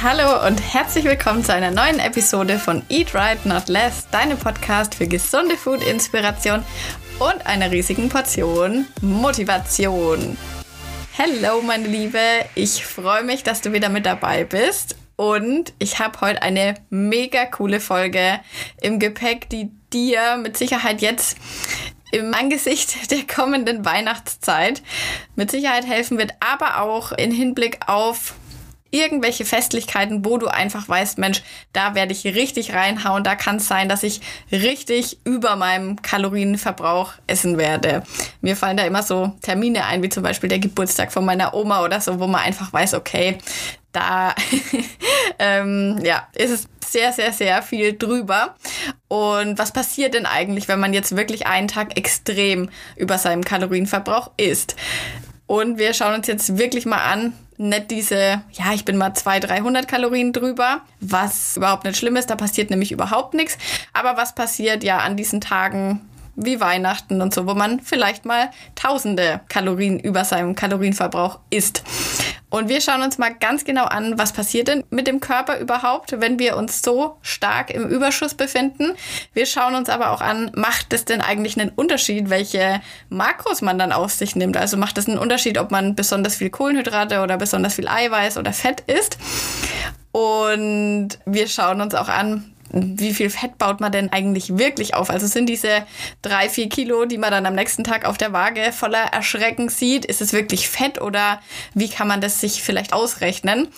Hallo und herzlich willkommen zu einer neuen Episode von Eat Right Not Less, deinem Podcast für gesunde Food-Inspiration und einer riesigen Portion Motivation. Hallo meine Liebe, ich freue mich, dass du wieder mit dabei bist und ich habe heute eine mega coole Folge im Gepäck, die dir mit Sicherheit jetzt im Angesicht der kommenden Weihnachtszeit mit Sicherheit helfen wird, aber auch in Hinblick auf irgendwelche Festlichkeiten, wo du einfach weißt, Mensch, da werde ich richtig reinhauen, da kann es sein, dass ich richtig über meinem Kalorienverbrauch essen werde. Mir fallen da immer so Termine ein, wie zum Beispiel der Geburtstag von meiner Oma oder so, wo man einfach weiß, okay, da ähm, ja, ist es sehr, sehr, sehr viel drüber. Und was passiert denn eigentlich, wenn man jetzt wirklich einen Tag extrem über seinem Kalorienverbrauch isst? Und wir schauen uns jetzt wirklich mal an, nicht diese, ja, ich bin mal 200, 300 Kalorien drüber, was überhaupt nicht schlimm ist, da passiert nämlich überhaupt nichts. Aber was passiert ja an diesen Tagen wie Weihnachten und so, wo man vielleicht mal tausende Kalorien über seinem Kalorienverbrauch isst. Und wir schauen uns mal ganz genau an, was passiert denn mit dem Körper überhaupt, wenn wir uns so stark im Überschuss befinden. Wir schauen uns aber auch an, macht es denn eigentlich einen Unterschied, welche Makros man dann auf sich nimmt? Also macht es einen Unterschied, ob man besonders viel Kohlenhydrate oder besonders viel Eiweiß oder Fett isst? Und wir schauen uns auch an, wie viel Fett baut man denn eigentlich wirklich auf? Also sind diese drei, vier Kilo, die man dann am nächsten Tag auf der Waage voller Erschrecken sieht, ist es wirklich Fett oder wie kann man das sich vielleicht ausrechnen?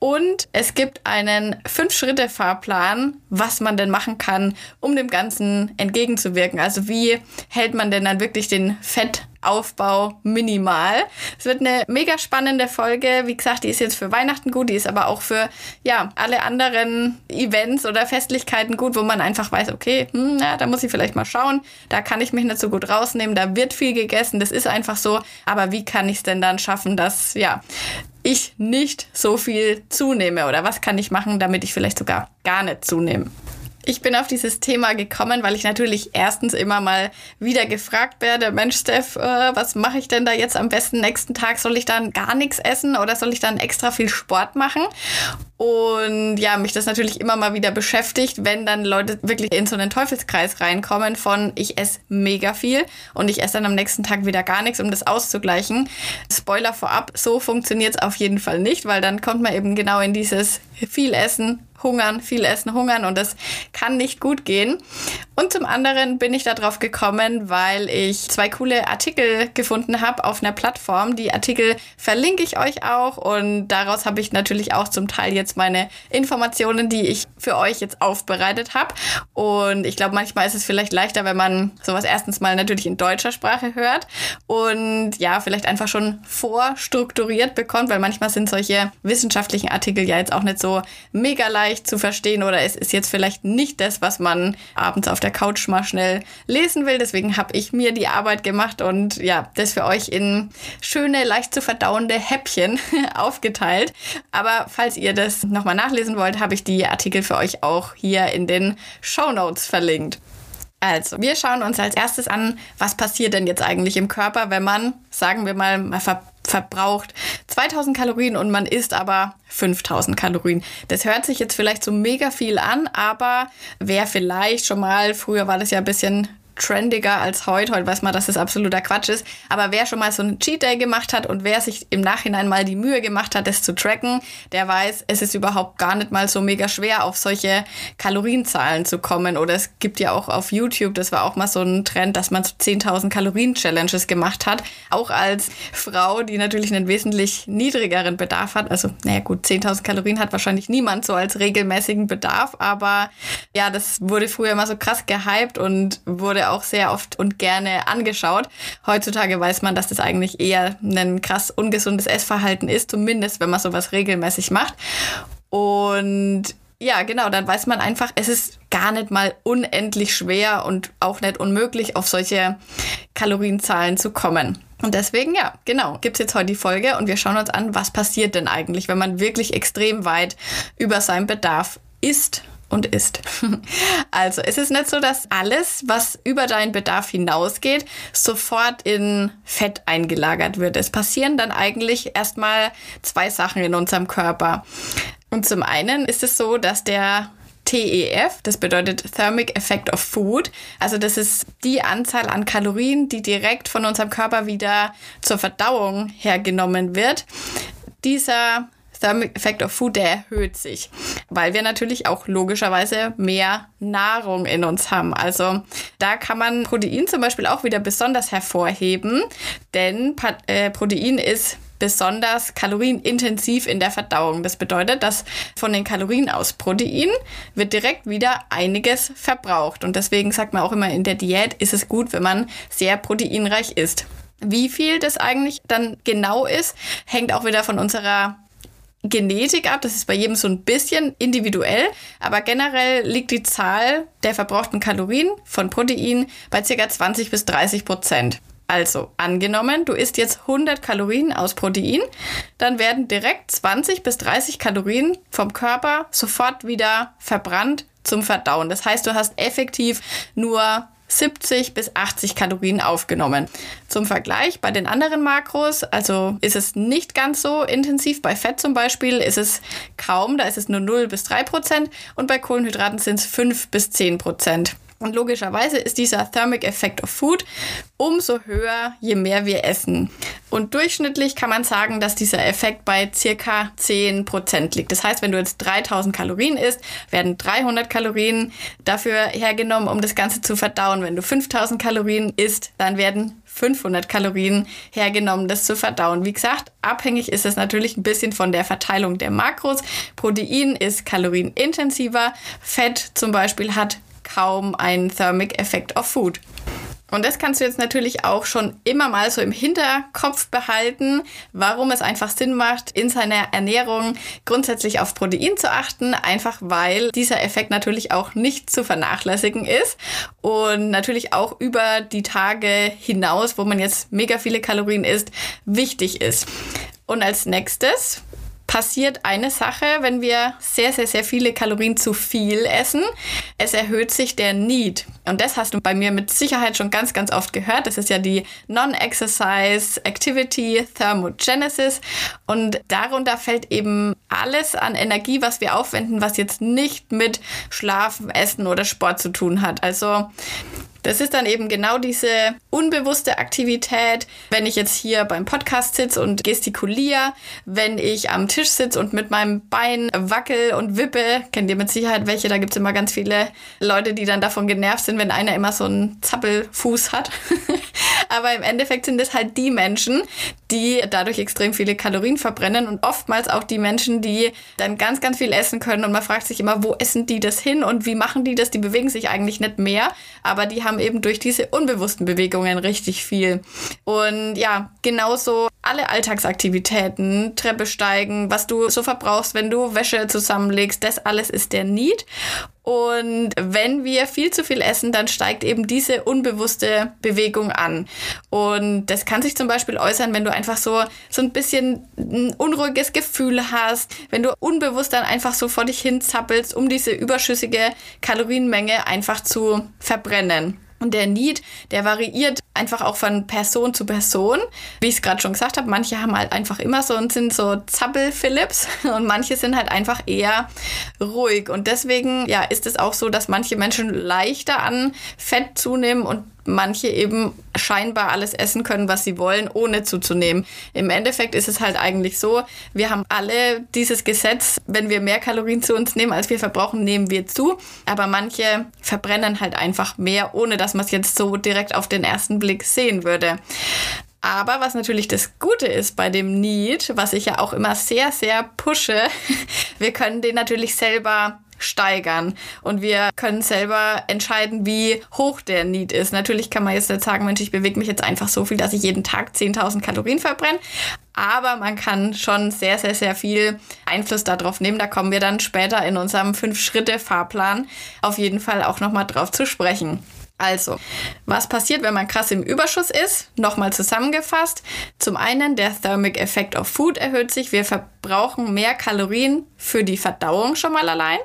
Und es gibt einen Fünf-Schritte-Fahrplan, was man denn machen kann, um dem Ganzen entgegenzuwirken. Also wie hält man denn dann wirklich den Fettaufbau minimal? Es wird eine mega spannende Folge. Wie gesagt, die ist jetzt für Weihnachten gut, die ist aber auch für ja alle anderen Events oder Festlichkeiten gut, wo man einfach weiß, okay, hm, ja, da muss ich vielleicht mal schauen. Da kann ich mich nicht so gut rausnehmen. Da wird viel gegessen. Das ist einfach so. Aber wie kann ich es denn dann schaffen, dass ja ich nicht so viel zunehme oder was kann ich machen, damit ich vielleicht sogar gar nicht zunehme. Ich bin auf dieses Thema gekommen, weil ich natürlich erstens immer mal wieder gefragt werde, Mensch, Steph, äh, was mache ich denn da jetzt am besten nächsten Tag? Soll ich dann gar nichts essen oder soll ich dann extra viel Sport machen? Und ja, mich das natürlich immer mal wieder beschäftigt, wenn dann Leute wirklich in so einen Teufelskreis reinkommen von ich esse mega viel und ich esse dann am nächsten Tag wieder gar nichts, um das auszugleichen. Spoiler vorab, so funktioniert es auf jeden Fall nicht, weil dann kommt man eben genau in dieses viel Essen, hungern, viel essen, hungern und das kann nicht gut gehen. Und zum anderen bin ich darauf gekommen, weil ich zwei coole Artikel gefunden habe auf einer Plattform. Die Artikel verlinke ich euch auch und daraus habe ich natürlich auch zum Teil jetzt meine Informationen, die ich für euch jetzt aufbereitet habe. Und ich glaube, manchmal ist es vielleicht leichter, wenn man sowas erstens mal natürlich in deutscher Sprache hört und ja, vielleicht einfach schon vorstrukturiert bekommt, weil manchmal sind solche wissenschaftlichen Artikel ja jetzt auch nicht so mega leicht leicht zu verstehen oder es ist jetzt vielleicht nicht das, was man abends auf der Couch mal schnell lesen will. Deswegen habe ich mir die Arbeit gemacht und ja, das für euch in schöne, leicht zu verdauende Häppchen aufgeteilt. Aber falls ihr das nochmal nachlesen wollt, habe ich die Artikel für euch auch hier in den Show Notes verlinkt. Also, wir schauen uns als erstes an, was passiert denn jetzt eigentlich im Körper, wenn man, sagen wir mal, mal ver verbraucht 2000 Kalorien und man isst aber 5000 Kalorien. Das hört sich jetzt vielleicht so mega viel an, aber wer vielleicht schon mal, früher war das ja ein bisschen trendiger als heute. Heute weiß man, dass das absoluter Quatsch ist. Aber wer schon mal so einen Cheat Day gemacht hat und wer sich im Nachhinein mal die Mühe gemacht hat, das zu tracken, der weiß, es ist überhaupt gar nicht mal so mega schwer, auf solche Kalorienzahlen zu kommen. Oder es gibt ja auch auf YouTube, das war auch mal so ein Trend, dass man so 10.000 Kalorien-Challenges gemacht hat. Auch als Frau, die natürlich einen wesentlich niedrigeren Bedarf hat. Also, naja gut, 10.000 Kalorien hat wahrscheinlich niemand so als regelmäßigen Bedarf. Aber ja, das wurde früher immer so krass gehypt und wurde auch sehr oft und gerne angeschaut. Heutzutage weiß man, dass das eigentlich eher ein krass ungesundes Essverhalten ist, zumindest wenn man sowas regelmäßig macht. Und ja, genau, dann weiß man einfach, es ist gar nicht mal unendlich schwer und auch nicht unmöglich, auf solche Kalorienzahlen zu kommen. Und deswegen, ja, genau, gibt's jetzt heute die Folge und wir schauen uns an, was passiert denn eigentlich, wenn man wirklich extrem weit über seinen Bedarf isst und isst. Also es ist nicht so, dass alles, was über deinen Bedarf hinausgeht, sofort in Fett eingelagert wird. Es passieren dann eigentlich erstmal zwei Sachen in unserem Körper. Und zum einen ist es so, dass der TEF, das bedeutet Thermic Effect of Food. Also das ist die Anzahl an Kalorien, die direkt von unserem Körper wieder zur Verdauung hergenommen wird. Dieser Thermic Effect of Food, der erhöht sich, weil wir natürlich auch logischerweise mehr Nahrung in uns haben. Also da kann man Protein zum Beispiel auch wieder besonders hervorheben, denn äh, Protein ist besonders kalorienintensiv in der Verdauung. Das bedeutet, dass von den Kalorien aus Protein wird direkt wieder einiges verbraucht. Und deswegen sagt man auch immer, in der Diät ist es gut, wenn man sehr proteinreich isst. Wie viel das eigentlich dann genau ist, hängt auch wieder von unserer Genetik ab. Das ist bei jedem so ein bisschen individuell, aber generell liegt die Zahl der verbrauchten Kalorien von Protein bei ca. 20 bis 30 Prozent. Also angenommen, du isst jetzt 100 Kalorien aus Protein, dann werden direkt 20 bis 30 Kalorien vom Körper sofort wieder verbrannt zum Verdauen. Das heißt, du hast effektiv nur 70 bis 80 Kalorien aufgenommen. Zum Vergleich bei den anderen Makros, also ist es nicht ganz so intensiv. Bei Fett zum Beispiel ist es kaum, da ist es nur 0 bis 3 Prozent und bei Kohlenhydraten sind es 5 bis 10 Prozent. Und logischerweise ist dieser Thermic Effect of Food umso höher, je mehr wir essen. Und durchschnittlich kann man sagen, dass dieser Effekt bei circa 10% liegt. Das heißt, wenn du jetzt 3000 Kalorien isst, werden 300 Kalorien dafür hergenommen, um das Ganze zu verdauen. Wenn du 5000 Kalorien isst, dann werden 500 Kalorien hergenommen, das zu verdauen. Wie gesagt, abhängig ist es natürlich ein bisschen von der Verteilung der Makros. Protein ist kalorienintensiver. Fett zum Beispiel hat kaum einen Thermic Effect of Food. Und das kannst du jetzt natürlich auch schon immer mal so im Hinterkopf behalten, warum es einfach Sinn macht, in seiner Ernährung grundsätzlich auf Protein zu achten, einfach weil dieser Effekt natürlich auch nicht zu vernachlässigen ist und natürlich auch über die Tage hinaus, wo man jetzt mega viele Kalorien isst, wichtig ist. Und als nächstes passiert eine Sache, wenn wir sehr, sehr, sehr viele Kalorien zu viel essen. Es erhöht sich der Need. Und das hast du bei mir mit Sicherheit schon ganz, ganz oft gehört. Das ist ja die Non-Exercise Activity Thermogenesis. Und darunter fällt eben alles an Energie, was wir aufwenden, was jetzt nicht mit Schlafen, Essen oder Sport zu tun hat. Also das ist dann eben genau diese unbewusste Aktivität, wenn ich jetzt hier beim Podcast sitze und gestikuliere, wenn ich am Tisch sitze und mit meinem Bein wackel und wippe. Kennt ihr mit Sicherheit welche? Da gibt es immer ganz viele Leute, die dann davon genervt sind, wenn einer immer so einen Zappelfuß hat. Aber im Endeffekt sind es halt die Menschen, die dadurch extrem viele Kalorien verbrennen und oftmals auch die Menschen, die dann ganz, ganz viel essen können. Und man fragt sich immer, wo essen die das hin und wie machen die das? Die bewegen sich eigentlich nicht mehr, aber die haben eben durch diese unbewussten Bewegungen richtig viel. Und ja, genauso alle Alltagsaktivitäten, Treppe steigen, was du so verbrauchst, wenn du Wäsche zusammenlegst, das alles ist der Need. Und wenn wir viel zu viel essen, dann steigt eben diese unbewusste Bewegung an. Und das kann sich zum Beispiel äußern, wenn du einfach so, so ein bisschen ein unruhiges Gefühl hast, wenn du unbewusst dann einfach so vor dich hin zappelst, um diese überschüssige Kalorienmenge einfach zu verbrennen. Und der Need, der variiert einfach auch von Person zu Person. Wie ich es gerade schon gesagt habe, manche haben halt einfach immer so und sind so Zappel-Philips und manche sind halt einfach eher ruhig. Und deswegen ja, ist es auch so, dass manche Menschen leichter an Fett zunehmen und manche eben scheinbar alles essen können, was sie wollen, ohne zuzunehmen. Im Endeffekt ist es halt eigentlich so, wir haben alle dieses Gesetz, wenn wir mehr Kalorien zu uns nehmen, als wir verbrauchen, nehmen wir zu. Aber manche verbrennen halt einfach mehr, ohne dass man es jetzt so direkt auf den ersten Blick sehen würde. Aber was natürlich das Gute ist bei dem Need, was ich ja auch immer sehr, sehr pushe, wir können den natürlich selber steigern. Und wir können selber entscheiden, wie hoch der Need ist. Natürlich kann man jetzt nicht sagen, Mensch, ich bewege mich jetzt einfach so viel, dass ich jeden Tag 10.000 Kalorien verbrenne. Aber man kann schon sehr, sehr, sehr viel Einfluss darauf nehmen. Da kommen wir dann später in unserem Fünf-Schritte-Fahrplan auf jeden Fall auch nochmal drauf zu sprechen. Also, was passiert, wenn man krass im Überschuss ist? Nochmal zusammengefasst. Zum einen, der Thermic Effect of Food erhöht sich. Wir verbrauchen mehr Kalorien für die Verdauung schon mal allein.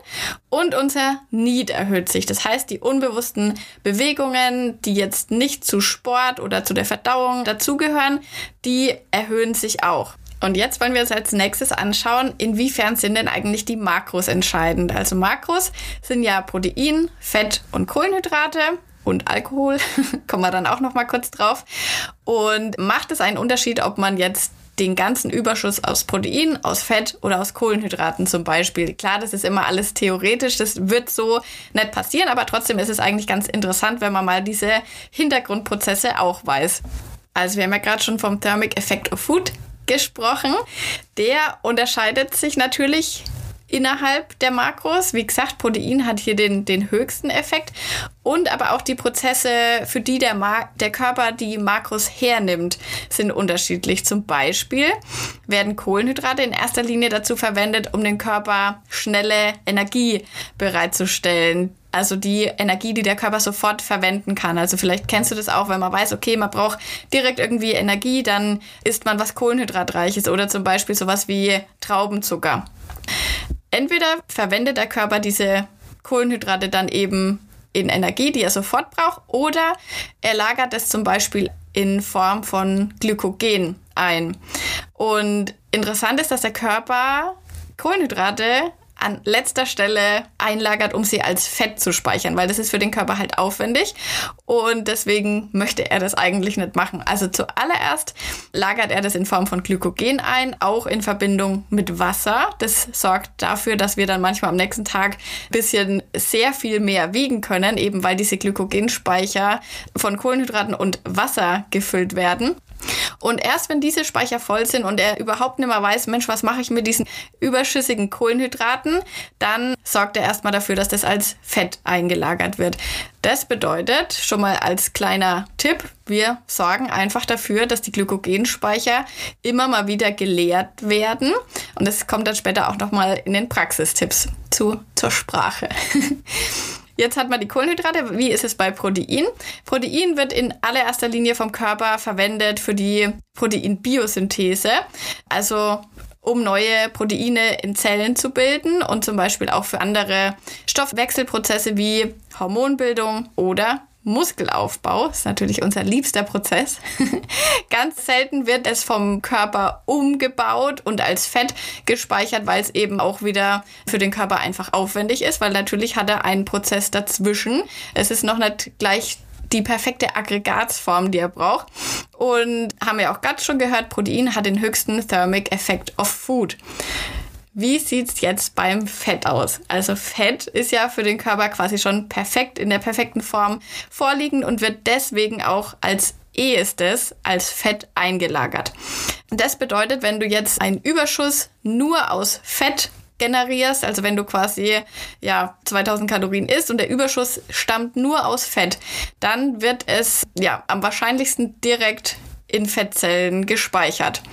Und unser Need erhöht sich. Das heißt, die unbewussten Bewegungen, die jetzt nicht zu Sport oder zu der Verdauung dazugehören, die erhöhen sich auch. Und jetzt wollen wir uns als nächstes anschauen, inwiefern sind denn eigentlich die Makros entscheidend. Also Makros sind ja Protein, Fett und Kohlenhydrate und Alkohol. Kommen wir dann auch noch mal kurz drauf. Und macht es einen Unterschied, ob man jetzt den ganzen Überschuss aus Protein, aus Fett oder aus Kohlenhydraten zum Beispiel. Klar, das ist immer alles theoretisch, das wird so nicht passieren, aber trotzdem ist es eigentlich ganz interessant, wenn man mal diese Hintergrundprozesse auch weiß. Also wir haben ja gerade schon vom Thermic Effect of Food gesprochen. Der unterscheidet sich natürlich innerhalb der Makros. Wie gesagt, Protein hat hier den, den höchsten Effekt und aber auch die Prozesse, für die der, der Körper die Makros hernimmt, sind unterschiedlich. Zum Beispiel werden Kohlenhydrate in erster Linie dazu verwendet, um den Körper schnelle Energie bereitzustellen also die Energie, die der Körper sofort verwenden kann. Also vielleicht kennst du das auch, wenn man weiß, okay, man braucht direkt irgendwie Energie, dann isst man was Kohlenhydratreiches oder zum Beispiel sowas wie Traubenzucker. Entweder verwendet der Körper diese Kohlenhydrate dann eben in Energie, die er sofort braucht, oder er lagert es zum Beispiel in Form von Glykogen ein. Und interessant ist, dass der Körper Kohlenhydrate an letzter Stelle einlagert, um sie als Fett zu speichern, weil das ist für den Körper halt aufwendig und deswegen möchte er das eigentlich nicht machen. Also zuallererst lagert er das in Form von Glykogen ein, auch in Verbindung mit Wasser. Das sorgt dafür, dass wir dann manchmal am nächsten Tag ein bisschen sehr viel mehr wiegen können, eben weil diese Glykogenspeicher von Kohlenhydraten und Wasser gefüllt werden. Und erst wenn diese Speicher voll sind und er überhaupt nicht mehr weiß, Mensch, was mache ich mit diesen überschüssigen Kohlenhydraten, dann sorgt er erstmal dafür, dass das als Fett eingelagert wird. Das bedeutet, schon mal als kleiner Tipp, wir sorgen einfach dafür, dass die Glykogenspeicher immer mal wieder geleert werden. Und das kommt dann später auch nochmal in den Praxistipps zu, zur Sprache. Jetzt hat man die Kohlenhydrate. Wie ist es bei Protein? Protein wird in allererster Linie vom Körper verwendet für die Proteinbiosynthese. Also um neue Proteine in Zellen zu bilden und zum Beispiel auch für andere Stoffwechselprozesse wie Hormonbildung oder Muskelaufbau, ist natürlich unser liebster Prozess. Ganz selten wird es vom Körper umgebaut und als Fett gespeichert, weil es eben auch wieder für den Körper einfach aufwendig ist, weil natürlich hat er einen Prozess dazwischen. Es ist noch nicht gleich die perfekte Aggregatsform, die er braucht. Und haben wir auch gerade schon gehört, Protein hat den höchsten Thermic Effect of Food. Wie sieht's jetzt beim Fett aus? Also Fett ist ja für den Körper quasi schon perfekt in der perfekten Form vorliegend und wird deswegen auch als ehestes als Fett eingelagert. Das bedeutet, wenn du jetzt einen Überschuss nur aus Fett generierst, also wenn du quasi ja 2000 Kalorien isst und der Überschuss stammt nur aus Fett, dann wird es ja am wahrscheinlichsten direkt in Fettzellen gespeichert.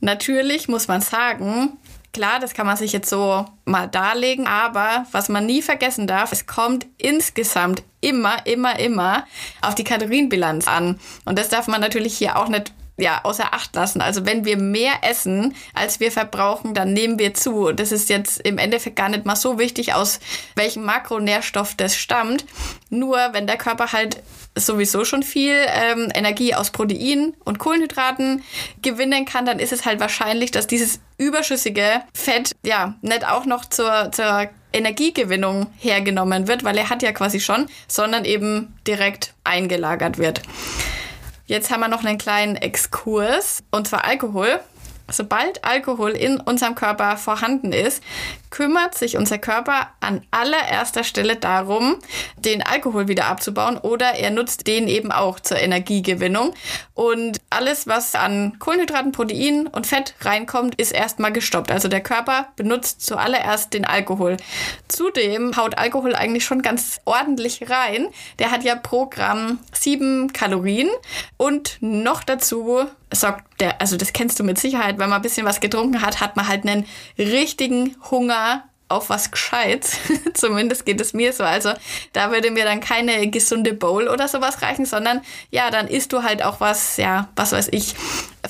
Natürlich muss man sagen, Klar, das kann man sich jetzt so mal darlegen, aber was man nie vergessen darf, es kommt insgesamt immer, immer, immer auf die Kalorienbilanz an. Und das darf man natürlich hier auch nicht ja, außer Acht lassen. Also wenn wir mehr essen, als wir verbrauchen, dann nehmen wir zu. Das ist jetzt im Endeffekt gar nicht mal so wichtig, aus welchem Makronährstoff das stammt. Nur wenn der Körper halt sowieso schon viel ähm, Energie aus Protein und Kohlenhydraten gewinnen kann, dann ist es halt wahrscheinlich, dass dieses überschüssige Fett ja nicht auch noch zur, zur Energiegewinnung hergenommen wird, weil er hat ja quasi schon, sondern eben direkt eingelagert wird. Jetzt haben wir noch einen kleinen Exkurs, und zwar Alkohol. Sobald Alkohol in unserem Körper vorhanden ist, kümmert sich unser Körper an allererster Stelle darum, den Alkohol wieder abzubauen oder er nutzt den eben auch zur Energiegewinnung. Und alles, was an Kohlenhydraten, Protein und Fett reinkommt, ist erstmal gestoppt. Also der Körper benutzt zuallererst den Alkohol. Zudem haut Alkohol eigentlich schon ganz ordentlich rein. Der hat ja pro Gramm sieben Kalorien und noch dazu sorgt der, also das kennst du mit Sicherheit, wenn man ein bisschen was getrunken hat, hat man halt einen richtigen Hunger Hunger auf was Gescheites. Zumindest geht es mir so. Also da würde mir dann keine gesunde Bowl oder sowas reichen, sondern ja, dann isst du halt auch was, ja, was weiß ich,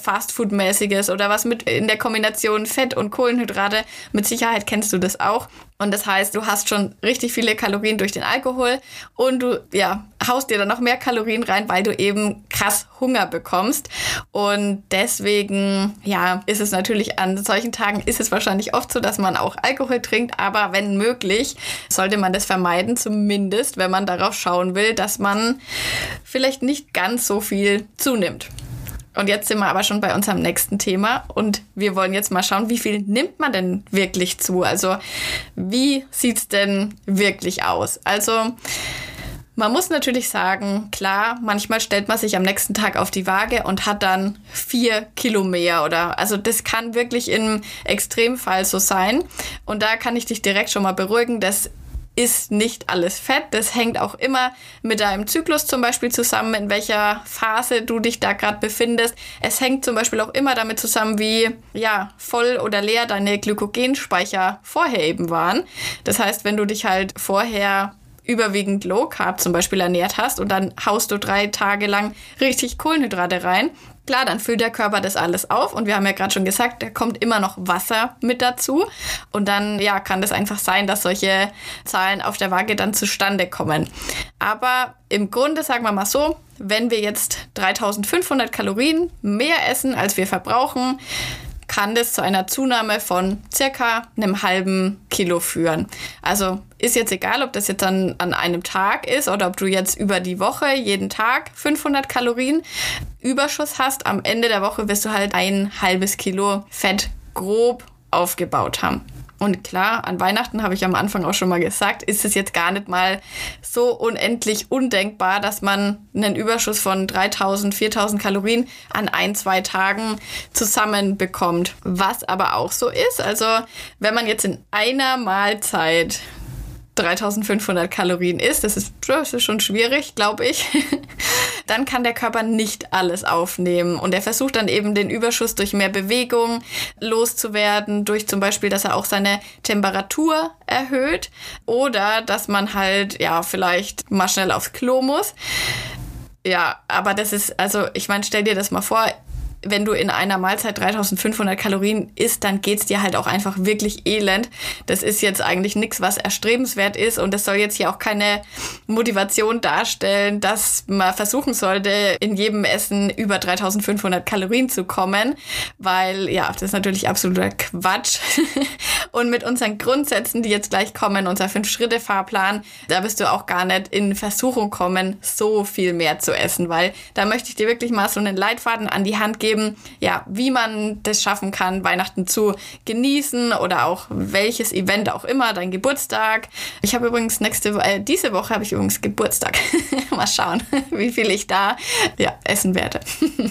Fastfood-mäßiges oder was mit in der Kombination Fett und Kohlenhydrate. Mit Sicherheit kennst du das auch. Und das heißt, du hast schon richtig viele Kalorien durch den Alkohol und du ja, haust dir dann noch mehr Kalorien rein, weil du eben krass Hunger bekommst. Und deswegen, ja, ist es natürlich an solchen Tagen ist es wahrscheinlich oft so, dass man auch Alkohol trinkt, aber wenn möglich, sollte man das vermeiden, zumindest wenn man darauf schauen will, dass man vielleicht nicht ganz so viel zunimmt. Und jetzt sind wir aber schon bei unserem nächsten Thema und wir wollen jetzt mal schauen, wie viel nimmt man denn wirklich zu? Also wie sieht es denn wirklich aus? Also man muss natürlich sagen, klar, manchmal stellt man sich am nächsten Tag auf die Waage und hat dann vier Kilo mehr oder also das kann wirklich im Extremfall so sein. Und da kann ich dich direkt schon mal beruhigen, dass ist nicht alles Fett. Das hängt auch immer mit deinem Zyklus zum Beispiel zusammen, in welcher Phase du dich da gerade befindest. Es hängt zum Beispiel auch immer damit zusammen, wie ja, voll oder leer deine Glykogenspeicher vorher eben waren. Das heißt, wenn du dich halt vorher überwiegend Low Carb zum Beispiel ernährt hast und dann haust du drei Tage lang richtig Kohlenhydrate rein, Klar, dann füllt der Körper das alles auf und wir haben ja gerade schon gesagt, da kommt immer noch Wasser mit dazu und dann ja, kann das einfach sein, dass solche Zahlen auf der Waage dann zustande kommen. Aber im Grunde sagen wir mal so, wenn wir jetzt 3500 Kalorien mehr essen, als wir verbrauchen, kann das zu einer Zunahme von circa einem halben Kilo führen. Also ist jetzt egal, ob das jetzt an, an einem Tag ist oder ob du jetzt über die Woche jeden Tag 500 Kalorien Überschuss hast. Am Ende der Woche wirst du halt ein halbes Kilo Fett grob aufgebaut haben. Und klar, an Weihnachten habe ich am Anfang auch schon mal gesagt, ist es jetzt gar nicht mal so unendlich undenkbar, dass man einen Überschuss von 3000, 4000 Kalorien an ein, zwei Tagen zusammenbekommt. Was aber auch so ist, also wenn man jetzt in einer Mahlzeit 3500 Kalorien isst, das ist, das ist schon schwierig, glaube ich, dann kann der Körper nicht alles aufnehmen. Und er versucht dann eben den Überschuss durch mehr Bewegung loszuwerden, durch zum Beispiel, dass er auch seine Temperatur erhöht oder dass man halt, ja, vielleicht mal schnell aufs Klo muss. Ja, aber das ist, also ich meine, stell dir das mal vor, wenn du in einer Mahlzeit 3500 Kalorien isst, dann geht's dir halt auch einfach wirklich elend. Das ist jetzt eigentlich nichts, was erstrebenswert ist und das soll jetzt hier auch keine Motivation darstellen, dass man versuchen sollte, in jedem Essen über 3500 Kalorien zu kommen, weil ja, das ist natürlich absoluter Quatsch. und mit unseren Grundsätzen, die jetzt gleich kommen, unser Fünf-Schritte-Fahrplan, da wirst du auch gar nicht in Versuchung kommen, so viel mehr zu essen, weil da möchte ich dir wirklich mal so einen Leitfaden an die Hand geben, geben, ja, wie man das schaffen kann, Weihnachten zu genießen oder auch welches Event auch immer, dein Geburtstag. Ich habe übrigens nächste äh, diese Woche habe ich übrigens Geburtstag. Mal schauen, wie viel ich da ja, essen werde.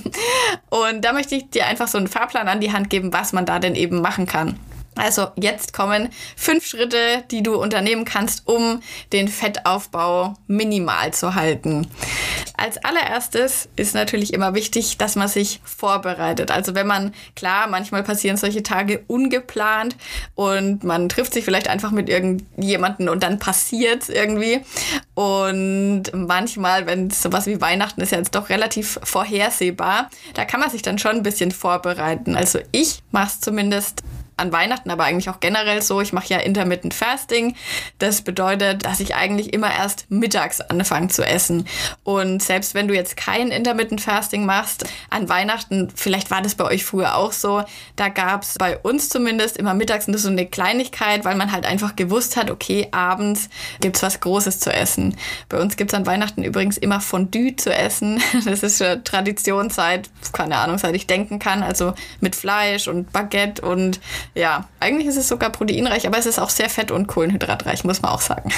Und da möchte ich dir einfach so einen Fahrplan an die Hand geben, was man da denn eben machen kann. Also jetzt kommen fünf Schritte, die du unternehmen kannst, um den Fettaufbau minimal zu halten. Als allererstes ist natürlich immer wichtig, dass man sich vorbereitet. Also wenn man, klar, manchmal passieren solche Tage ungeplant und man trifft sich vielleicht einfach mit irgendjemanden und dann passiert es irgendwie. Und manchmal, wenn sowas wie Weihnachten ist ja jetzt doch relativ vorhersehbar, da kann man sich dann schon ein bisschen vorbereiten. Also ich mache es zumindest an Weihnachten, aber eigentlich auch generell so. Ich mache ja Intermittent Fasting. Das bedeutet, dass ich eigentlich immer erst mittags anfange zu essen. Und selbst wenn du jetzt kein Intermittent Fasting machst, an Weihnachten, vielleicht war das bei euch früher auch so, da gab es bei uns zumindest immer mittags nur so eine Kleinigkeit, weil man halt einfach gewusst hat, okay, abends gibt's was Großes zu essen. Bei uns gibt's an Weihnachten übrigens immer Fondue zu essen. Das ist schon Tradition seit, keine Ahnung, seit ich denken kann. Also mit Fleisch und Baguette und ja, eigentlich ist es sogar proteinreich, aber es ist auch sehr fett- und kohlenhydratreich, muss man auch sagen.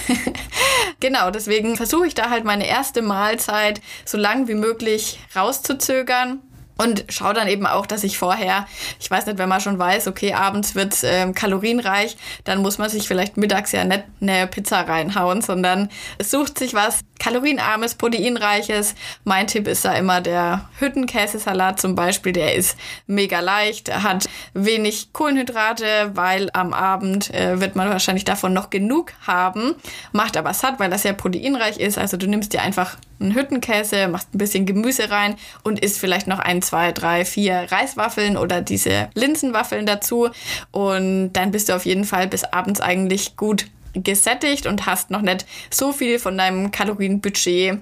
genau, deswegen versuche ich da halt meine erste Mahlzeit so lang wie möglich rauszuzögern. Und schau dann eben auch, dass ich vorher, ich weiß nicht, wenn man schon weiß, okay, abends wird's ähm, kalorienreich, dann muss man sich vielleicht mittags ja nicht eine Pizza reinhauen, sondern es sucht sich was kalorienarmes, proteinreiches. Mein Tipp ist da immer der Hüttenkäsesalat zum Beispiel. Der ist mega leicht, hat wenig Kohlenhydrate, weil am Abend äh, wird man wahrscheinlich davon noch genug haben. Macht aber satt, weil das ja proteinreich ist. Also du nimmst dir einfach einen Hüttenkäse, machst ein bisschen Gemüse rein und isst vielleicht noch ein, zwei, drei, vier Reiswaffeln oder diese Linsenwaffeln dazu. Und dann bist du auf jeden Fall bis abends eigentlich gut gesättigt und hast noch nicht so viel von deinem Kalorienbudget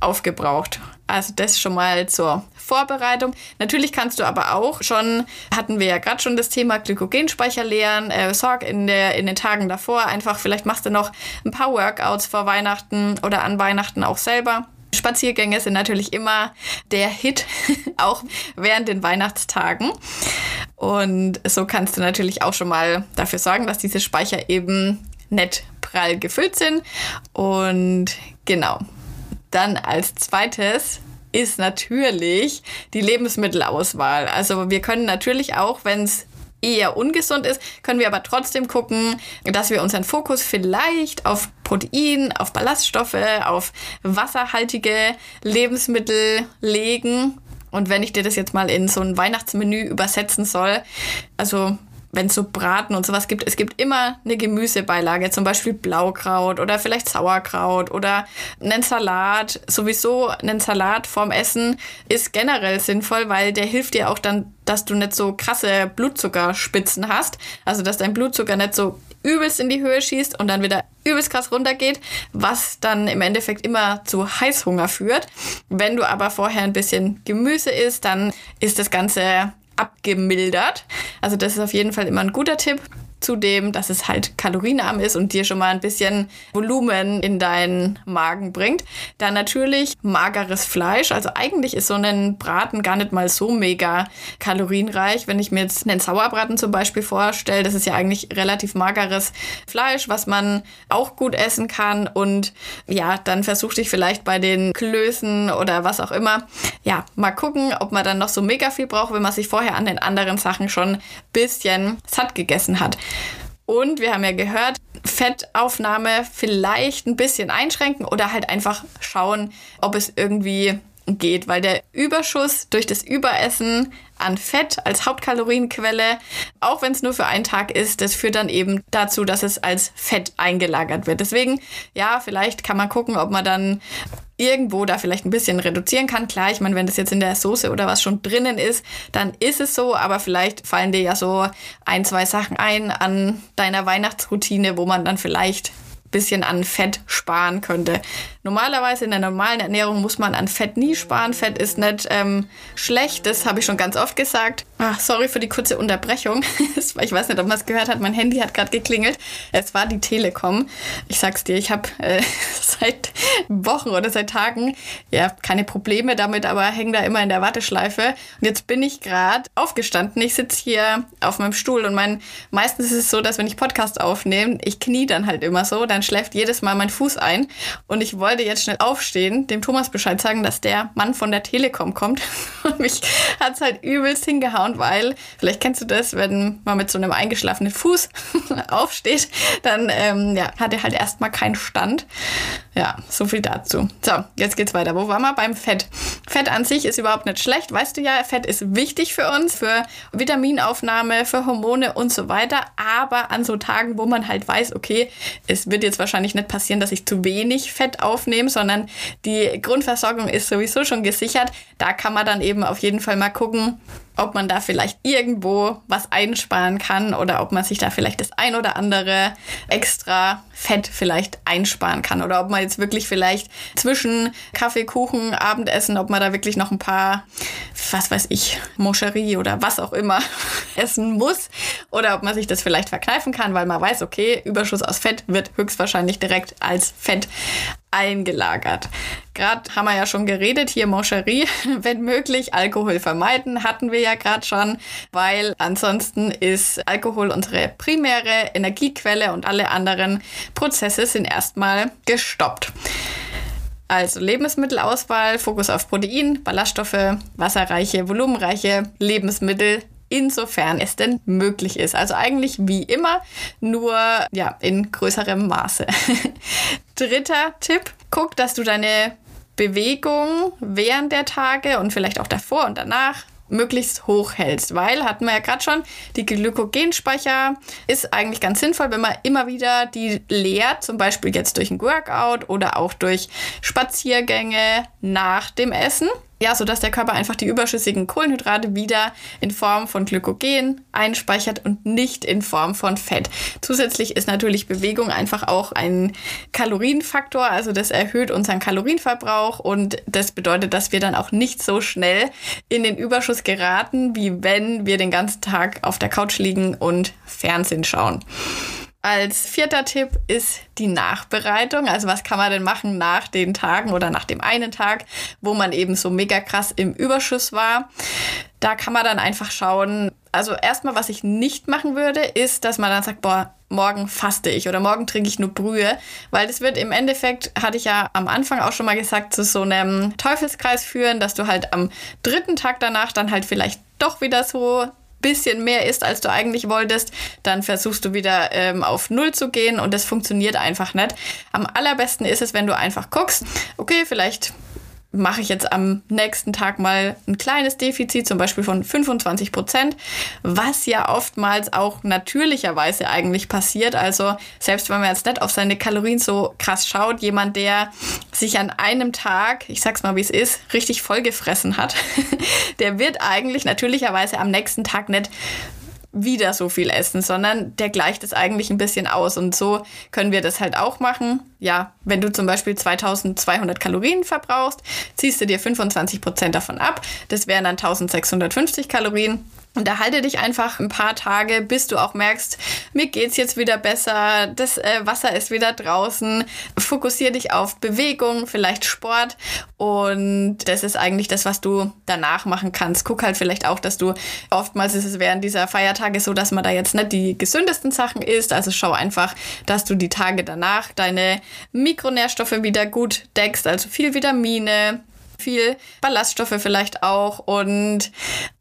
aufgebraucht. Also das schon mal zur Vorbereitung. Natürlich kannst du aber auch schon, hatten wir ja gerade schon das Thema Glykogenspeicher leeren, äh, sorg in, der, in den Tagen davor einfach, vielleicht machst du noch ein paar Workouts vor Weihnachten oder an Weihnachten auch selber. Spaziergänge sind natürlich immer der Hit, auch während den Weihnachtstagen. Und so kannst du natürlich auch schon mal dafür sorgen, dass diese Speicher eben nett prall gefüllt sind. Und genau. Dann als zweites ist natürlich die Lebensmittelauswahl. Also wir können natürlich auch, wenn es eher ungesund ist, können wir aber trotzdem gucken, dass wir unseren Fokus vielleicht auf Protein, auf Ballaststoffe, auf wasserhaltige Lebensmittel legen. Und wenn ich dir das jetzt mal in so ein Weihnachtsmenü übersetzen soll, also wenn es so Braten und sowas gibt, es gibt immer eine Gemüsebeilage, zum Beispiel Blaukraut oder vielleicht Sauerkraut oder einen Salat. Sowieso einen Salat vorm Essen ist generell sinnvoll, weil der hilft dir auch dann, dass du nicht so krasse Blutzuckerspitzen hast. Also, dass dein Blutzucker nicht so übelst in die Höhe schießt und dann wieder übelst krass runtergeht, was dann im Endeffekt immer zu Heißhunger führt. Wenn du aber vorher ein bisschen Gemüse isst, dann ist das Ganze abgemildert. Also das ist auf jeden Fall immer ein guter Tipp. Zudem, dass es halt kalorienarm ist und dir schon mal ein bisschen Volumen in deinen Magen bringt. Dann natürlich mageres Fleisch. Also eigentlich ist so ein Braten gar nicht mal so mega kalorienreich. Wenn ich mir jetzt einen Sauerbraten zum Beispiel vorstelle, das ist ja eigentlich relativ mageres Fleisch, was man auch gut essen kann. Und ja, dann versuch dich vielleicht bei den Klößen oder was auch immer. Ja, mal gucken, ob man dann noch so mega viel braucht, wenn man sich vorher an den anderen Sachen schon ein bisschen satt gegessen hat. Und wir haben ja gehört, Fettaufnahme vielleicht ein bisschen einschränken oder halt einfach schauen, ob es irgendwie geht, weil der Überschuss durch das Überessen an Fett als Hauptkalorienquelle, auch wenn es nur für einen Tag ist, das führt dann eben dazu, dass es als Fett eingelagert wird. Deswegen, ja, vielleicht kann man gucken, ob man dann irgendwo da vielleicht ein bisschen reduzieren kann. Klar, ich meine, wenn das jetzt in der Soße oder was schon drinnen ist, dann ist es so, aber vielleicht fallen dir ja so ein, zwei Sachen ein an deiner Weihnachtsroutine, wo man dann vielleicht bisschen an Fett sparen könnte. Normalerweise in der normalen Ernährung muss man an Fett nie sparen. Fett ist nicht ähm, schlecht, das habe ich schon ganz oft gesagt. Ach, sorry für die kurze Unterbrechung. ich weiß nicht, ob man es gehört hat. Mein Handy hat gerade geklingelt. Es war die Telekom. Ich sag's dir, ich habe äh, seit Wochen oder seit Tagen ja keine Probleme damit, aber hänge da immer in der Warteschleife. Und jetzt bin ich gerade aufgestanden. Ich sitze hier auf meinem Stuhl und mein meistens ist es so, dass wenn ich Podcast aufnehme, ich knie dann halt immer so, dann schläft jedes Mal mein Fuß ein. Und ich wollte jetzt schnell aufstehen, dem Thomas Bescheid sagen, dass der Mann von der Telekom kommt. Und mich hat es halt übelst hingehauen, weil, vielleicht kennst du das, wenn man mit so einem eingeschlafenen Fuß aufsteht, dann ähm, ja, hat er halt erstmal keinen Stand. Ja, so viel dazu. So, jetzt geht's weiter. Wo waren wir? Beim Fett. Fett an sich ist überhaupt nicht schlecht, weißt du ja. Fett ist wichtig für uns, für Vitaminaufnahme, für Hormone und so weiter. Aber an so Tagen, wo man halt weiß, okay, es wird jetzt wahrscheinlich nicht passieren, dass ich zu wenig Fett aufnehme, sondern die Grundversorgung ist sowieso schon gesichert. Da kann man dann eben auf jeden Fall mal gucken, ob man da vielleicht irgendwo was einsparen kann oder ob man sich da vielleicht das ein oder andere extra Fett vielleicht einsparen kann oder ob man jetzt wirklich vielleicht zwischen Kaffee, Kuchen, Abendessen, ob man da wirklich noch ein paar, was weiß ich, Moscherie oder was auch immer essen muss oder ob man sich das vielleicht verkneifen kann, weil man weiß, okay, Überschuss aus Fett wird höchstwahrscheinlich direkt als Fett eingelagert. Gerade haben wir ja schon geredet, hier Moscherie, wenn möglich, Alkohol vermeiden, hatten wir ja gerade schon, weil ansonsten ist Alkohol unsere primäre Energiequelle und alle anderen Prozesse sind erstmal gestoppt. Also Lebensmittelauswahl, Fokus auf Protein, Ballaststoffe, wasserreiche, volumenreiche Lebensmittel insofern es denn möglich ist. Also eigentlich wie immer, nur ja, in größerem Maße. Dritter Tipp, guck, dass du deine Bewegung während der Tage und vielleicht auch davor und danach möglichst hoch hältst, weil hatten wir ja gerade schon, die Glykogenspeicher ist eigentlich ganz sinnvoll, wenn man immer wieder die leert, zum Beispiel jetzt durch ein Workout oder auch durch Spaziergänge nach dem Essen. Ja, sodass der Körper einfach die überschüssigen Kohlenhydrate wieder in Form von Glykogen einspeichert und nicht in Form von Fett. Zusätzlich ist natürlich Bewegung einfach auch ein Kalorienfaktor, also das erhöht unseren Kalorienverbrauch und das bedeutet, dass wir dann auch nicht so schnell in den Überschuss geraten, wie wenn wir den ganzen Tag auf der Couch liegen und Fernsehen schauen. Als vierter Tipp ist die Nachbereitung. Also was kann man denn machen nach den Tagen oder nach dem einen Tag, wo man eben so mega krass im Überschuss war. Da kann man dann einfach schauen. Also erstmal, was ich nicht machen würde, ist, dass man dann sagt, boah, morgen faste ich oder morgen trinke ich nur Brühe, weil das wird im Endeffekt, hatte ich ja am Anfang auch schon mal gesagt, zu so einem Teufelskreis führen, dass du halt am dritten Tag danach dann halt vielleicht doch wieder so bisschen mehr isst, als du eigentlich wolltest, dann versuchst du wieder ähm, auf Null zu gehen und das funktioniert einfach nicht. Am allerbesten ist es, wenn du einfach guckst, okay, vielleicht mache ich jetzt am nächsten Tag mal ein kleines Defizit, zum Beispiel von 25 Prozent, was ja oftmals auch natürlicherweise eigentlich passiert. Also selbst wenn man jetzt nicht auf seine Kalorien so krass schaut, jemand, der sich an einem Tag, ich sag's mal wie es ist, richtig vollgefressen hat, der wird eigentlich natürlicherweise am nächsten Tag nicht wieder so viel essen, sondern der gleicht es eigentlich ein bisschen aus. Und so können wir das halt auch machen. Ja, wenn du zum Beispiel 2200 Kalorien verbrauchst, ziehst du dir 25 Prozent davon ab. Das wären dann 1650 Kalorien. Und erhalte dich einfach ein paar Tage, bis du auch merkst, mir geht's jetzt wieder besser, das äh, Wasser ist wieder draußen. Fokussiere dich auf Bewegung, vielleicht Sport. Und das ist eigentlich das, was du danach machen kannst. Guck halt vielleicht auch, dass du, oftmals ist es während dieser Feiertage so, dass man da jetzt nicht die gesündesten Sachen isst. Also schau einfach, dass du die Tage danach deine Mikronährstoffe wieder gut deckst, also viel Vitamine, viel Ballaststoffe vielleicht auch und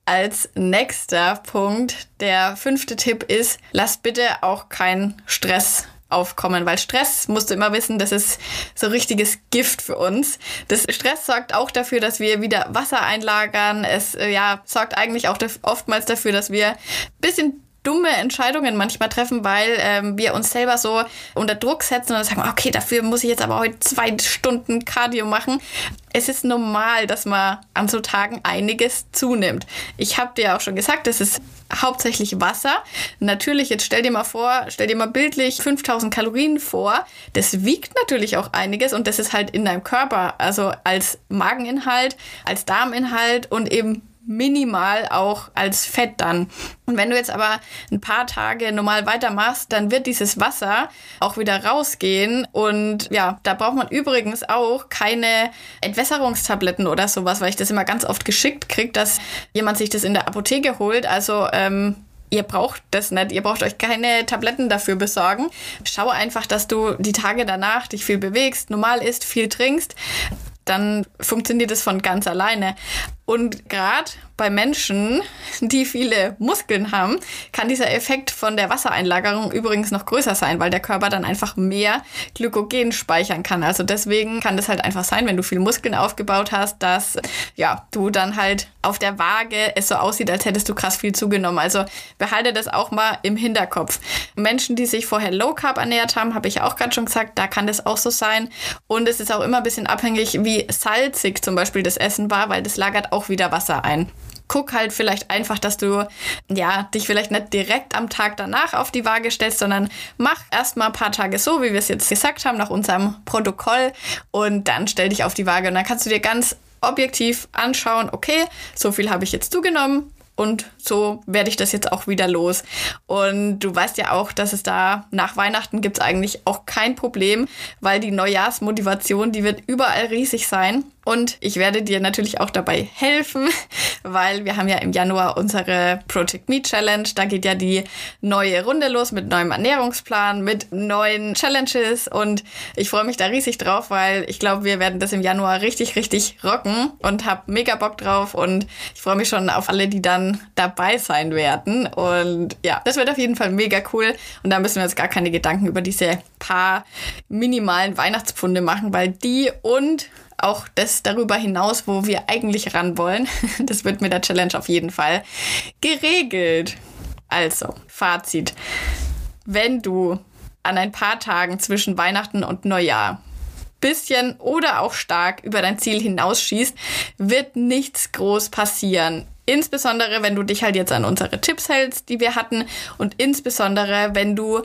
als nächster Punkt, der fünfte Tipp ist, lass bitte auch keinen Stress aufkommen, weil Stress, musst du immer wissen, das ist so richtiges Gift für uns. Das Stress sorgt auch dafür, dass wir wieder Wasser einlagern. Es äh, ja, sorgt eigentlich auch oftmals dafür, dass wir ein bisschen dumme Entscheidungen manchmal treffen, weil ähm, wir uns selber so unter Druck setzen und sagen, okay, dafür muss ich jetzt aber heute zwei Stunden Cardio machen. Es ist normal, dass man an so Tagen einiges zunimmt. Ich habe dir auch schon gesagt, es ist hauptsächlich Wasser. Natürlich, jetzt stell dir mal vor, stell dir mal bildlich 5000 Kalorien vor. Das wiegt natürlich auch einiges und das ist halt in deinem Körper, also als Mageninhalt, als Darminhalt und eben minimal auch als Fett dann. Und wenn du jetzt aber ein paar Tage normal weitermachst, dann wird dieses Wasser auch wieder rausgehen. Und ja, da braucht man übrigens auch keine Entwässerungstabletten oder sowas, weil ich das immer ganz oft geschickt kriege, dass jemand sich das in der Apotheke holt. Also ähm, ihr braucht das nicht, ihr braucht euch keine Tabletten dafür besorgen. Schau einfach, dass du die Tage danach dich viel bewegst, normal isst, viel trinkst dann funktioniert es von ganz alleine. Und gerade bei Menschen, die viele Muskeln haben, kann dieser Effekt von der Wassereinlagerung übrigens noch größer sein, weil der Körper dann einfach mehr Glykogen speichern kann. Also deswegen kann das halt einfach sein, wenn du viel Muskeln aufgebaut hast, dass ja, du dann halt auf der Waage es so aussieht, als hättest du krass viel zugenommen. Also behalte das auch mal im Hinterkopf. Menschen, die sich vorher Low Carb ernährt haben, habe ich auch gerade schon gesagt, da kann das auch so sein. Und es ist auch immer ein bisschen abhängig, wie salzig zum Beispiel das Essen war, weil das lagert auch wieder Wasser ein guck halt vielleicht einfach, dass du ja dich vielleicht nicht direkt am Tag danach auf die Waage stellst, sondern mach erstmal ein paar Tage so, wie wir es jetzt gesagt haben, nach unserem Protokoll und dann stell dich auf die Waage und dann kannst du dir ganz objektiv anschauen, okay, so viel habe ich jetzt zugenommen, und so werde ich das jetzt auch wieder los. Und du weißt ja auch, dass es da nach Weihnachten gibt es eigentlich auch kein Problem, weil die Neujahrsmotivation, die wird überall riesig sein. Und ich werde dir natürlich auch dabei helfen, weil wir haben ja im Januar unsere Project Me Challenge. Da geht ja die neue Runde los mit neuem Ernährungsplan, mit neuen Challenges und ich freue mich da riesig drauf, weil ich glaube, wir werden das im Januar richtig, richtig rocken und habe mega Bock drauf und ich freue mich schon auf alle, die dann dabei sein werden. Und ja, das wird auf jeden Fall mega cool und da müssen wir uns gar keine Gedanken über diese paar minimalen Weihnachtspfunde machen, weil die und auch das darüber hinaus, wo wir eigentlich ran wollen. Das wird mit der Challenge auf jeden Fall geregelt. Also, Fazit. Wenn du an ein paar Tagen zwischen Weihnachten und Neujahr bisschen oder auch stark über dein Ziel hinausschießt, wird nichts groß passieren. Insbesondere, wenn du dich halt jetzt an unsere Tipps hältst, die wir hatten und insbesondere, wenn du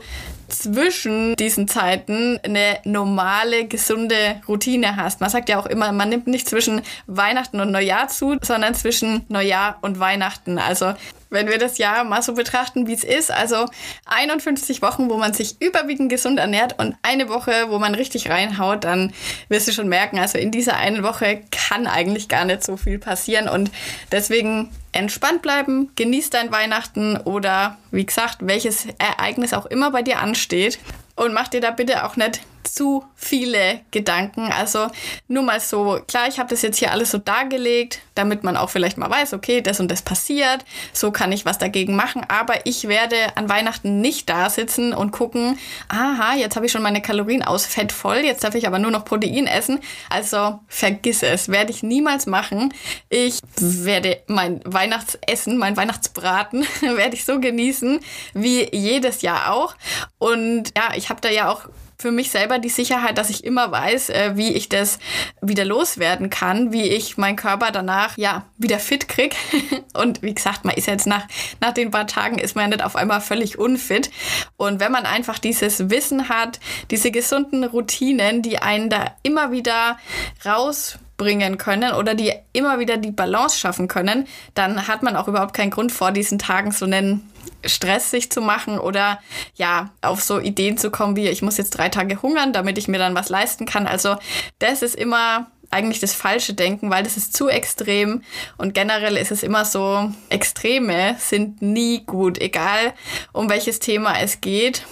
zwischen diesen Zeiten eine normale, gesunde Routine hast. Man sagt ja auch immer, man nimmt nicht zwischen Weihnachten und Neujahr zu, sondern zwischen Neujahr und Weihnachten. Also wenn wir das Jahr mal so betrachten, wie es ist. Also 51 Wochen, wo man sich überwiegend gesund ernährt und eine Woche, wo man richtig reinhaut, dann wirst du schon merken, also in dieser einen Woche kann eigentlich gar nicht so viel passieren. Und deswegen entspannt bleiben, genieß dein Weihnachten oder wie gesagt, welches Ereignis auch immer bei dir ansteht. Und mach dir da bitte auch nicht zu viele Gedanken. Also nur mal so, klar, ich habe das jetzt hier alles so dargelegt, damit man auch vielleicht mal weiß, okay, das und das passiert, so kann ich was dagegen machen, aber ich werde an Weihnachten nicht da sitzen und gucken, aha, jetzt habe ich schon meine Kalorien aus Fett voll, jetzt darf ich aber nur noch Protein essen. Also vergiss es, werde ich niemals machen. Ich werde mein Weihnachtsessen, mein Weihnachtsbraten, werde ich so genießen wie jedes Jahr auch. Und ja, ich habe da ja auch für mich selber die Sicherheit, dass ich immer weiß, äh, wie ich das wieder loswerden kann, wie ich meinen Körper danach ja wieder fit krieg. Und wie gesagt, man ist jetzt nach, nach den paar Tagen ist man nicht auf einmal völlig unfit. Und wenn man einfach dieses Wissen hat, diese gesunden Routinen, die einen da immer wieder raus bringen können oder die immer wieder die Balance schaffen können, dann hat man auch überhaupt keinen Grund vor diesen Tagen so einen Stress sich zu machen oder ja, auf so Ideen zu kommen wie, ich muss jetzt drei Tage hungern, damit ich mir dann was leisten kann. Also das ist immer eigentlich das falsche Denken, weil das ist zu extrem und generell ist es immer so, Extreme sind nie gut, egal um welches Thema es geht.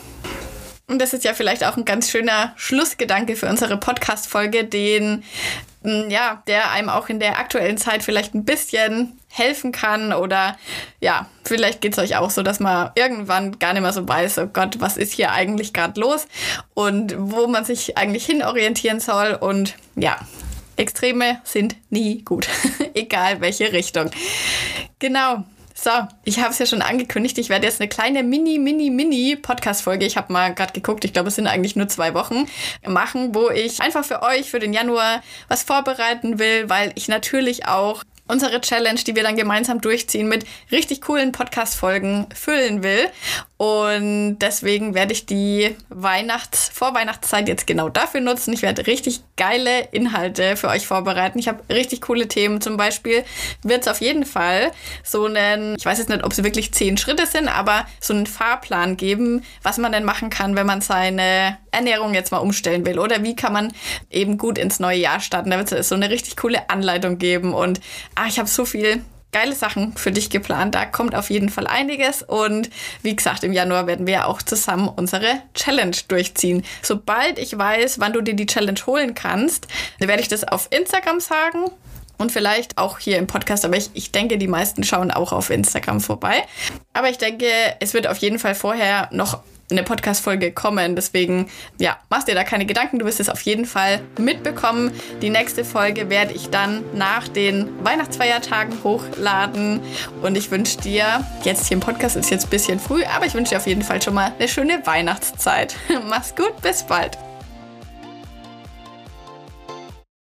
Und das ist ja vielleicht auch ein ganz schöner Schlussgedanke für unsere Podcast-Folge, den ja, der einem auch in der aktuellen Zeit vielleicht ein bisschen helfen kann oder ja, vielleicht geht es euch auch so, dass man irgendwann gar nicht mehr so weiß, oh Gott, was ist hier eigentlich gerade los und wo man sich eigentlich hinorientieren soll und ja, Extreme sind nie gut, egal welche Richtung. Genau. So, ich habe es ja schon angekündigt. Ich werde jetzt eine kleine Mini, Mini, Mini Podcast-Folge. Ich habe mal gerade geguckt. Ich glaube, es sind eigentlich nur zwei Wochen machen, wo ich einfach für euch für den Januar was vorbereiten will, weil ich natürlich auch unsere Challenge, die wir dann gemeinsam durchziehen, mit richtig coolen Podcast-Folgen füllen will. Und deswegen werde ich die Weihnachts-, Vorweihnachtszeit jetzt genau dafür nutzen. Ich werde richtig geile Inhalte für euch vorbereiten. Ich habe richtig coole Themen. Zum Beispiel wird es auf jeden Fall so einen, ich weiß jetzt nicht, ob es wirklich zehn Schritte sind, aber so einen Fahrplan geben, was man denn machen kann, wenn man seine Ernährung jetzt mal umstellen will. Oder wie kann man eben gut ins neue Jahr starten. Da wird es so eine richtig coole Anleitung geben. Und ah, ich habe so viel geile Sachen für dich geplant. Da kommt auf jeden Fall einiges. Und wie gesagt, im Januar werden wir auch zusammen unsere Challenge durchziehen. Sobald ich weiß, wann du dir die Challenge holen kannst, werde ich das auf Instagram sagen. Und vielleicht auch hier im Podcast, aber ich, ich denke, die meisten schauen auch auf Instagram vorbei. Aber ich denke, es wird auf jeden Fall vorher noch eine Podcast-Folge kommen. Deswegen, ja, machst dir da keine Gedanken. Du wirst es auf jeden Fall mitbekommen. Die nächste Folge werde ich dann nach den Weihnachtsfeiertagen hochladen. Und ich wünsche dir, jetzt hier im Podcast ist jetzt ein bisschen früh, aber ich wünsche dir auf jeden Fall schon mal eine schöne Weihnachtszeit. Mach's gut, bis bald.